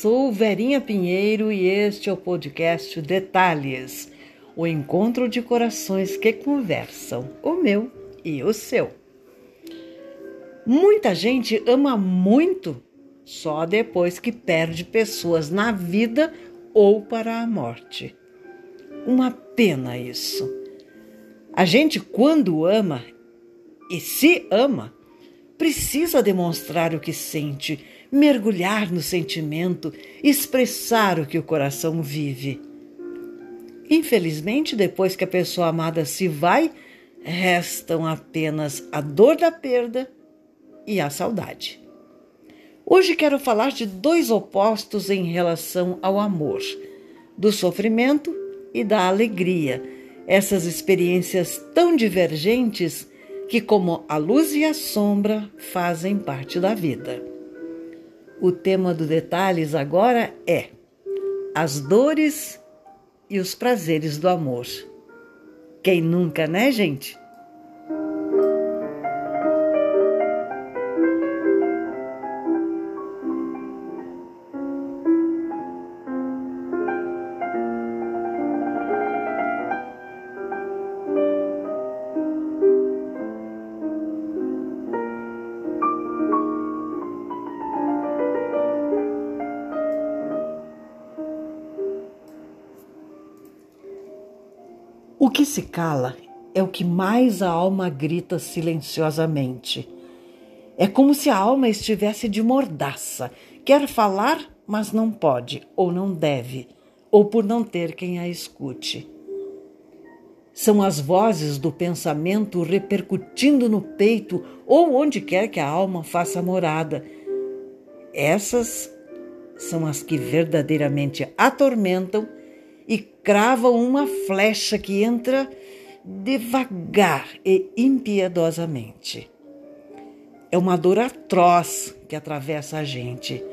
Sou Verinha Pinheiro e este é o podcast Detalhes o encontro de corações que conversam, o meu e o seu. Muita gente ama muito só depois que perde pessoas na vida ou para a morte. Uma pena isso. A gente, quando ama e se ama, precisa demonstrar o que sente, mergulhar no sentimento, expressar o que o coração vive. Infelizmente, depois que a pessoa amada se vai, restam apenas a dor da perda e a saudade. Hoje quero falar de dois opostos em relação ao amor, do sofrimento e da alegria, essas experiências tão divergentes que, como a luz e a sombra, fazem parte da vida. O tema do Detalhes agora é as dores e os prazeres do amor. Quem nunca, né, gente? O que se cala é o que mais a alma grita silenciosamente. É como se a alma estivesse de mordaça, quer falar, mas não pode, ou não deve, ou por não ter quem a escute. São as vozes do pensamento repercutindo no peito ou onde quer que a alma faça morada. Essas são as que verdadeiramente atormentam e crava uma flecha que entra devagar e impiedosamente. É uma dor atroz que atravessa a gente,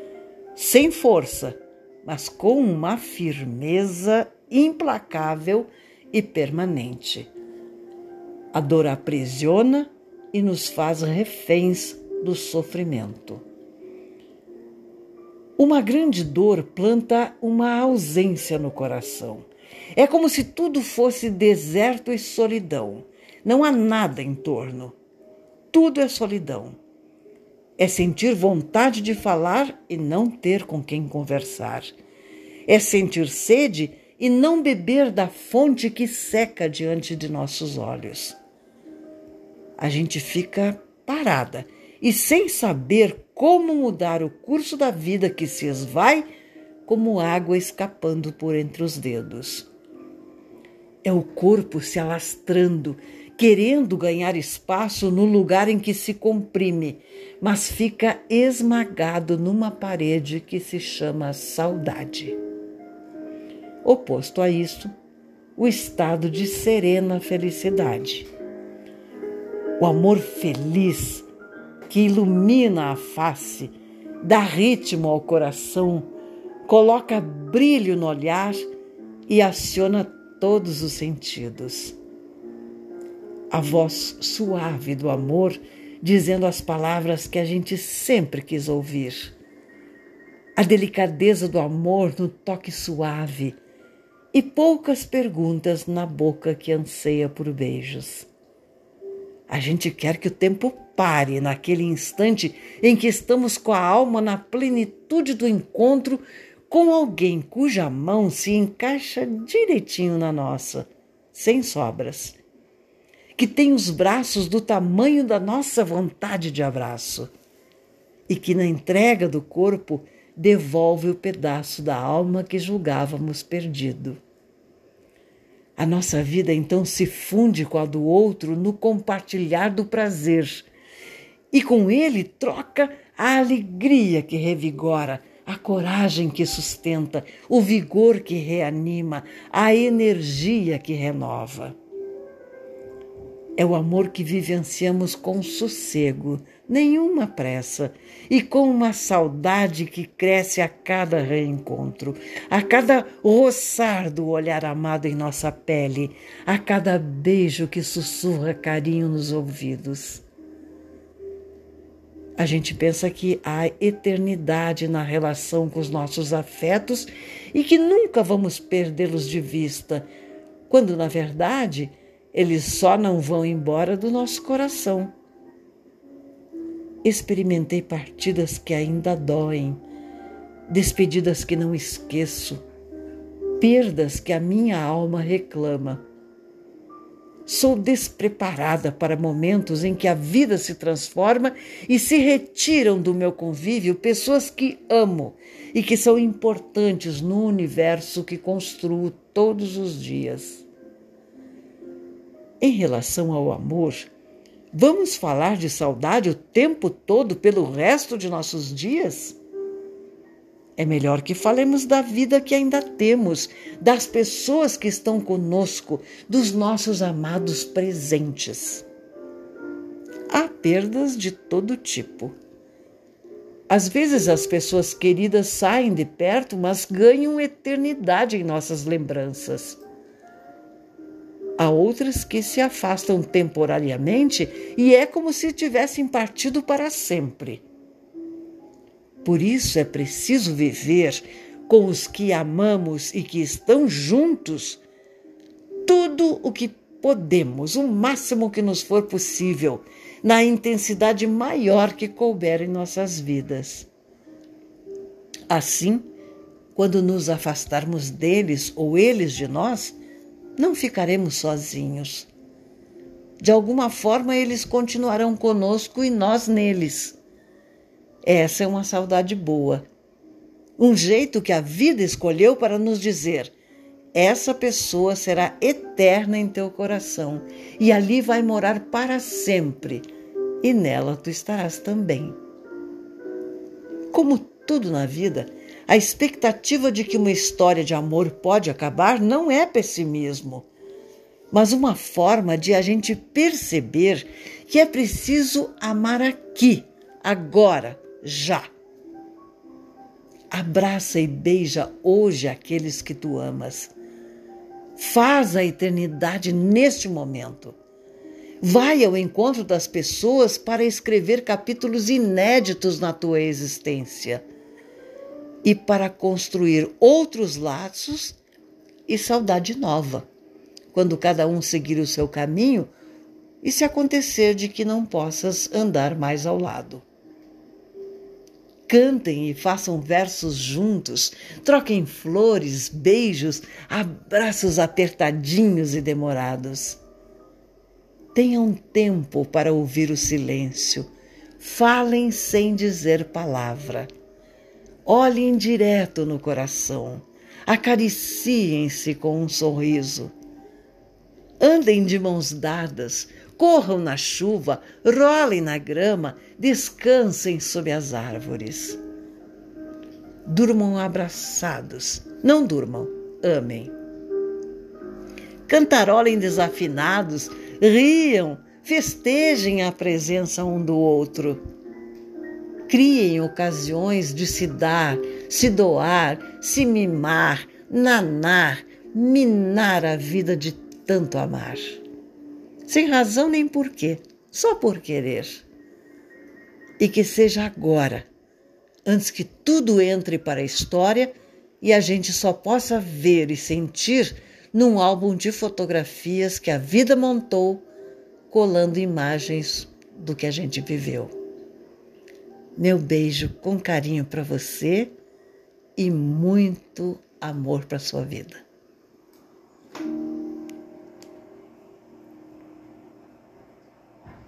sem força, mas com uma firmeza implacável e permanente. A dor aprisiona e nos faz reféns do sofrimento. Uma grande dor planta uma ausência no coração. É como se tudo fosse deserto e solidão. Não há nada em torno. Tudo é solidão. É sentir vontade de falar e não ter com quem conversar. É sentir sede e não beber da fonte que seca diante de nossos olhos. A gente fica parada e sem saber como mudar o curso da vida que se esvai como água escapando por entre os dedos. É o corpo se alastrando, querendo ganhar espaço no lugar em que se comprime, mas fica esmagado numa parede que se chama saudade. Oposto a isso, o estado de serena felicidade. O amor feliz que ilumina a face, dá ritmo ao coração, coloca brilho no olhar e aciona todos os sentidos. A voz suave do amor dizendo as palavras que a gente sempre quis ouvir. A delicadeza do amor no toque suave e poucas perguntas na boca que anseia por beijos. A gente quer que o tempo pare naquele instante em que estamos com a alma na plenitude do encontro com alguém cuja mão se encaixa direitinho na nossa, sem sobras. Que tem os braços do tamanho da nossa vontade de abraço. E que na entrega do corpo devolve o pedaço da alma que julgávamos perdido. A nossa vida então se funde com a do outro no compartilhar do prazer, e com ele troca a alegria que revigora, a coragem que sustenta, o vigor que reanima, a energia que renova. É o amor que vivenciamos com sossego, nenhuma pressa, e com uma saudade que cresce a cada reencontro, a cada roçar do olhar amado em nossa pele, a cada beijo que sussurra carinho nos ouvidos. A gente pensa que há eternidade na relação com os nossos afetos e que nunca vamos perdê-los de vista, quando na verdade eles só não vão embora do nosso coração. Experimentei partidas que ainda doem, despedidas que não esqueço, perdas que a minha alma reclama. Sou despreparada para momentos em que a vida se transforma e se retiram do meu convívio pessoas que amo e que são importantes no universo que construo todos os dias. Em relação ao amor, vamos falar de saudade o tempo todo pelo resto de nossos dias? É melhor que falemos da vida que ainda temos, das pessoas que estão conosco, dos nossos amados presentes. Há perdas de todo tipo. Às vezes as pessoas queridas saem de perto, mas ganham eternidade em nossas lembranças. Há outras que se afastam temporariamente e é como se tivessem partido para sempre. Por isso é preciso viver com os que amamos e que estão juntos tudo o que podemos, o máximo que nos for possível, na intensidade maior que couber em nossas vidas. Assim, quando nos afastarmos deles ou eles de nós, não ficaremos sozinhos. De alguma forma, eles continuarão conosco e nós neles. Essa é uma saudade boa. Um jeito que a vida escolheu para nos dizer: essa pessoa será eterna em teu coração e ali vai morar para sempre, e nela tu estarás também. Como tudo na vida, a expectativa de que uma história de amor pode acabar não é pessimismo, mas uma forma de a gente perceber que é preciso amar aqui, agora, já. Abraça e beija hoje aqueles que tu amas. Faz a eternidade neste momento. Vai ao encontro das pessoas para escrever capítulos inéditos na tua existência e para construir outros laços e saudade nova, quando cada um seguir o seu caminho e se acontecer de que não possas andar mais ao lado. Cantem e façam versos juntos, troquem flores, beijos, abraços apertadinhos e demorados. Tenham tempo para ouvir o silêncio, falem sem dizer palavra. Olhem direto no coração, acariciem-se com um sorriso. Andem de mãos dadas, corram na chuva, rolem na grama, descansem sob as árvores. Durmam abraçados, não durmam, amem. Cantarolem desafinados, riam, festejem a presença um do outro. Criem ocasiões de se dar, se doar, se mimar, nanar, minar a vida de tanto amar sem razão nem porquê, só por querer. E que seja agora, antes que tudo entre para a história e a gente só possa ver e sentir num álbum de fotografias que a vida montou, colando imagens do que a gente viveu. Meu beijo com carinho para você e muito amor para sua vida.